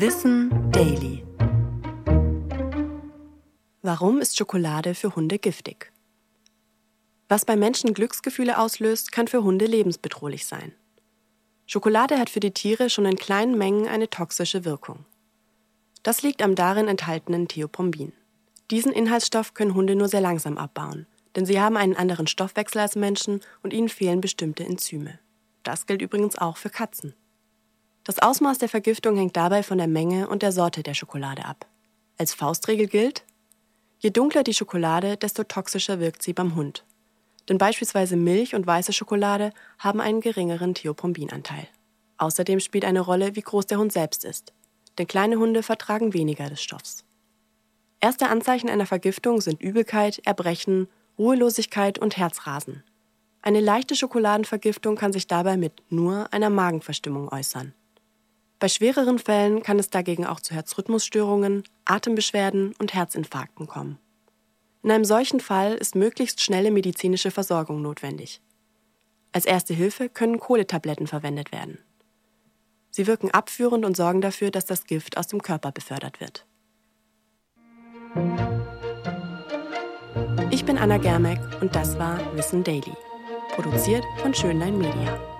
Wissen Daily. Warum ist Schokolade für Hunde giftig? Was bei Menschen Glücksgefühle auslöst, kann für Hunde lebensbedrohlich sein. Schokolade hat für die Tiere schon in kleinen Mengen eine toxische Wirkung. Das liegt am darin enthaltenen Theopombin. Diesen Inhaltsstoff können Hunde nur sehr langsam abbauen, denn sie haben einen anderen Stoffwechsel als Menschen und ihnen fehlen bestimmte Enzyme. Das gilt übrigens auch für Katzen. Das Ausmaß der Vergiftung hängt dabei von der Menge und der Sorte der Schokolade ab. Als Faustregel gilt, je dunkler die Schokolade, desto toxischer wirkt sie beim Hund. Denn beispielsweise Milch und weiße Schokolade haben einen geringeren Theopombinanteil. Außerdem spielt eine Rolle, wie groß der Hund selbst ist. Denn kleine Hunde vertragen weniger des Stoffs. Erste Anzeichen einer Vergiftung sind Übelkeit, Erbrechen, Ruhelosigkeit und Herzrasen. Eine leichte Schokoladenvergiftung kann sich dabei mit nur einer Magenverstimmung äußern. Bei schwereren Fällen kann es dagegen auch zu Herzrhythmusstörungen, Atembeschwerden und Herzinfarkten kommen. In einem solchen Fall ist möglichst schnelle medizinische Versorgung notwendig. Als erste Hilfe können Kohletabletten verwendet werden. Sie wirken abführend und sorgen dafür, dass das Gift aus dem Körper befördert wird. Ich bin Anna Germeck und das war Wissen Daily, produziert von Schönlein Media.